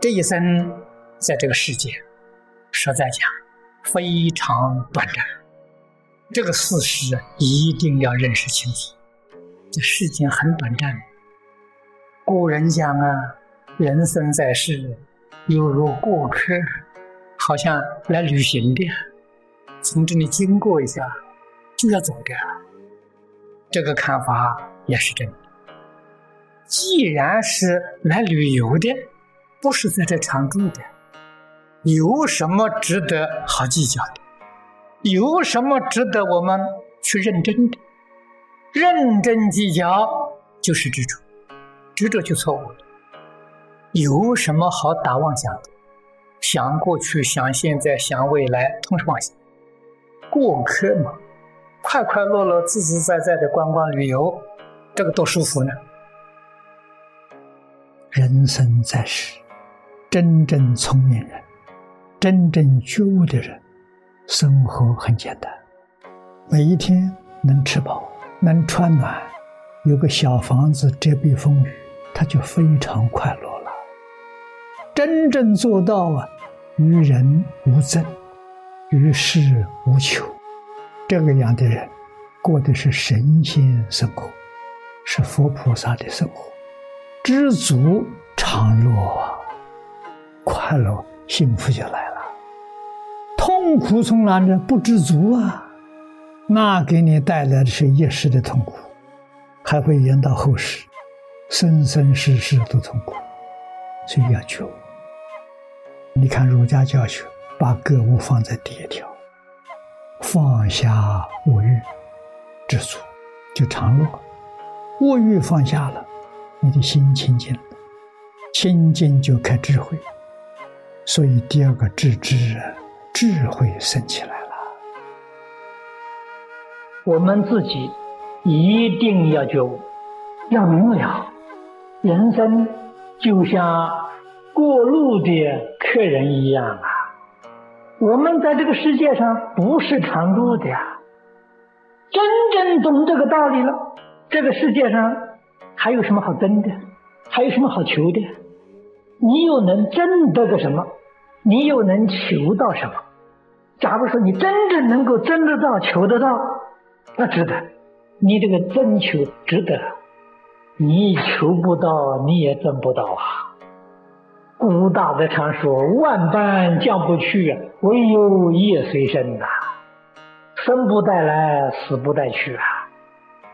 这一生在这个世界，实在讲非常短暂。这个事实一定要认识清楚。这世间很短暂。古人讲啊，人生在世，犹如过客，好像来旅行的，从这里经过一下就要走的。这个看法也是真的。既然是来旅游的，不是在这常住的，有什么值得好计较的？有什么值得我们去认真的？认真计较就是执着，执着就错误了。有什么好打妄想的？想过去，想现在，想未来，通是妄想。过客嘛，快快乐乐、自自在在的观光旅游，这个多舒服呢。人生在世，真正聪明人、真正觉悟的人，生活很简单，每一天能吃饱。能穿暖，有个小房子遮蔽风雨，他就非常快乐了。真正做到啊，与人无争，与世无求，这个样的人，过的是神仙生活，是佛菩萨的生活，知足常乐啊，快乐幸福就来了。痛苦从哪来？不知足啊。那给你带来的是一时的痛苦，还会延到后世，生生世世都痛苦，所以要求。你看儒家教学，把格物放在第一条，放下物欲，知足就常乐。物欲放下了，你的心清净了，清净就开智慧。所以第二个智知，智慧升起来了。我们自己一定要觉悟，要明了，人生就像过路的客人一样啊！我们在这个世界上不是常住的呀。真正懂这个道理了，这个世界上还有什么好争的？还有什么好求的？你又能争得个什么？你又能求到什么？假如说你真正能够争得到、求得到。那值得，你这个争求值得，你求不到，你也争不到啊。古大德常说：“万般将不去，唯有业随身呐。生不带来，死不带去啊。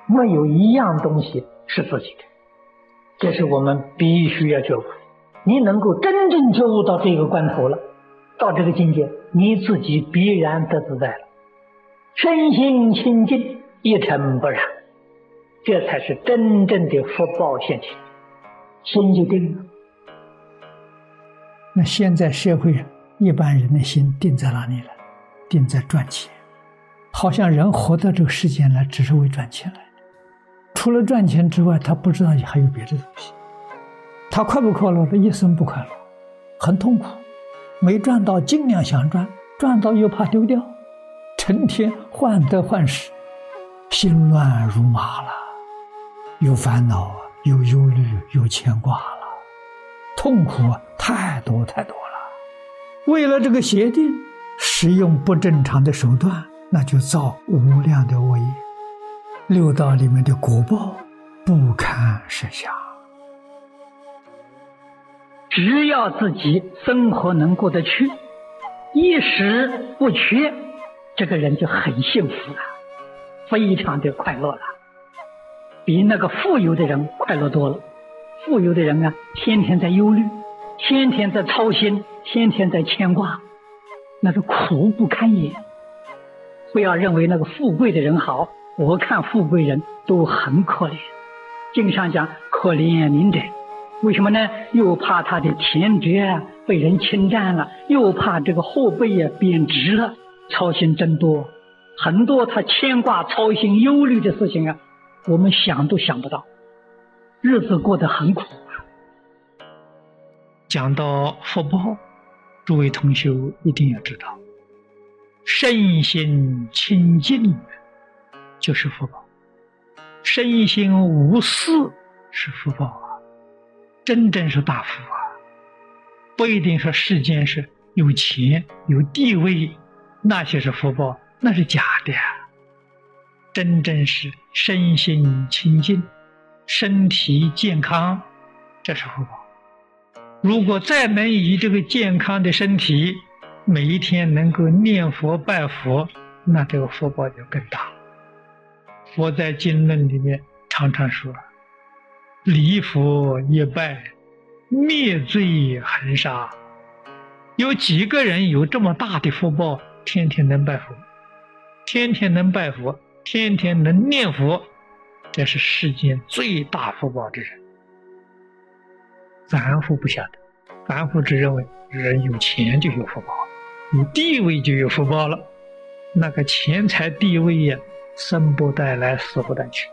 没有一样东西是自己的，这是我们必须要觉悟。你能够真正觉悟到这个关头了，到这个境界，你自己必然得自在了。”身心清净，一尘不染，这才是真正的福报现前，心就定了。那现在社会一般人的心定在哪里了？定在赚钱，好像人活到这个世间来，只是为赚钱来的。除了赚钱之外，他不知道还有别的东西。他快不快乐？他一生不快乐，很痛苦。没赚到，尽量想赚；赚到又怕丢掉。成天患得患失，心乱如麻了，有烦恼，有忧虑，有牵挂了，痛苦太多太多了。为了这个协定，使用不正常的手段，那就造无量的恶业，六道里面的果报不堪设想。只要自己生活能过得去，衣食不缺。这个人就很幸福了，非常的快乐了，比那个富有的人快乐多了。富有的人啊，天天在忧虑，天天在操心，天天在牵挂，那是苦不堪言。不要认为那个富贵的人好，我看富贵人都很可怜。经常讲可怜悯者，为什么呢？又怕他的田宅啊被人侵占了，又怕这个货币啊贬值了。操心真多，很多他牵挂、操心、忧虑的事情啊，我们想都想不到，日子过得很苦啊。讲到福报，诸位同学一定要知道，身心清净就是福报，身心无私是福报啊，真正是大福啊。不一定说世间是有钱有地位，那些是福报，那是假的。真正是身心清净，身体健康，这是福报。如果再能以这个健康的身体，每一天能够念佛拜佛，那这个福报就更大。佛在经论里面常常说：“礼佛一拜，灭罪恒沙。”有几个人有这么大的福报，天天能拜佛，天天能拜佛，天天能念佛，这是世间最大福报之人。凡夫不晓得，凡夫只认为人有钱就有福报。有地位就有福报了，那个钱财地位呀，生不带来，死不带去，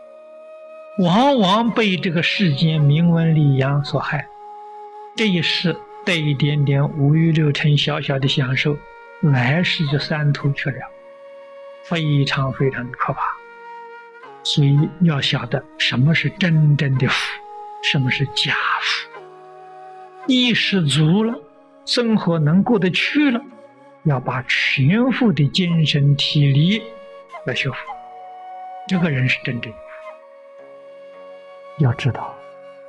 往往被这个世间名闻利养所害。这一世得一点点五欲六尘小小的享受，来世就三途去了，非常非常的可怕。所以要晓得什么是真正的福，什么是假福。意识足了，生活能过得去了。要把全副的精神体力来修复，这个人是真正的。要知道，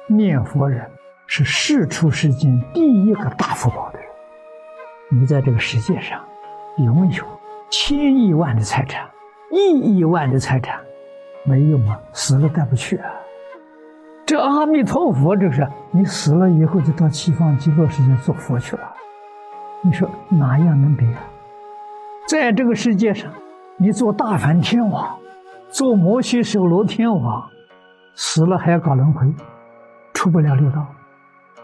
念佛人是世出世间第一个大福报的人。你在这个世界上拥有千亿万的财产、亿亿万的财产，没用啊，死了带不去啊。这阿弥陀佛，这是你死了以后就到西方极乐世界做佛去了。你说哪样能比啊？在这个世界上，你做大梵天王，做摩西首罗天王，死了还要搞轮回，出不了六道。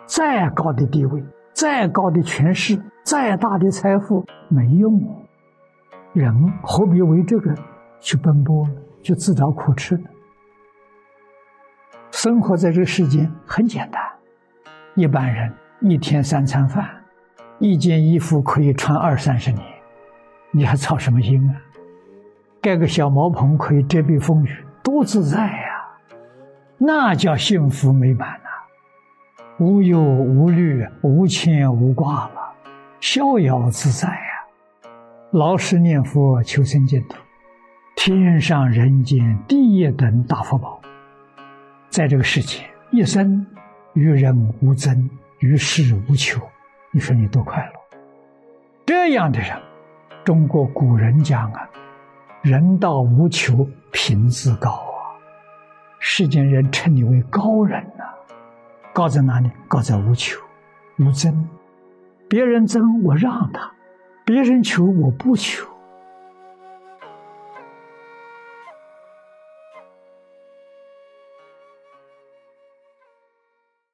再高的地位，再高的权势，再大的财富，没用。人何必为这个去奔波呢？去自找苦吃呢？生活在这个世间很简单，一般人一天三餐饭。一件衣服可以穿二三十年，你还操什么心啊？盖个小茅棚可以遮蔽风雨，多自在呀！那叫幸福美满呐，无忧无虑、无牵无挂了，逍遥自在呀！老实念佛求生净土，天上人间第一等大福宝，在这个世界一生与人无争，与世无求。你说你多快乐！这样的人，中国古人讲啊，“人道无求，品自高。”世间人称你为高人呐，高在哪里？高在无求、无争。别人争我让他，别人求我不求，